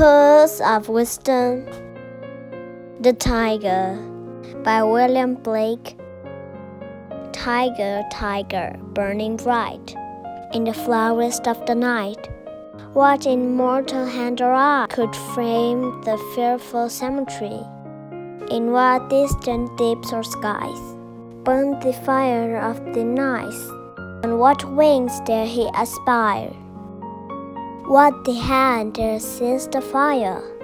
Pearls of Wisdom The Tiger by William Blake. Tiger, tiger, burning bright in the flowers of the night. What immortal hand or eye could frame the fearful cemetery? In what distant deeps or skies burned the fire of the night? On what wings dare he aspire? What the hand dare seize the fire?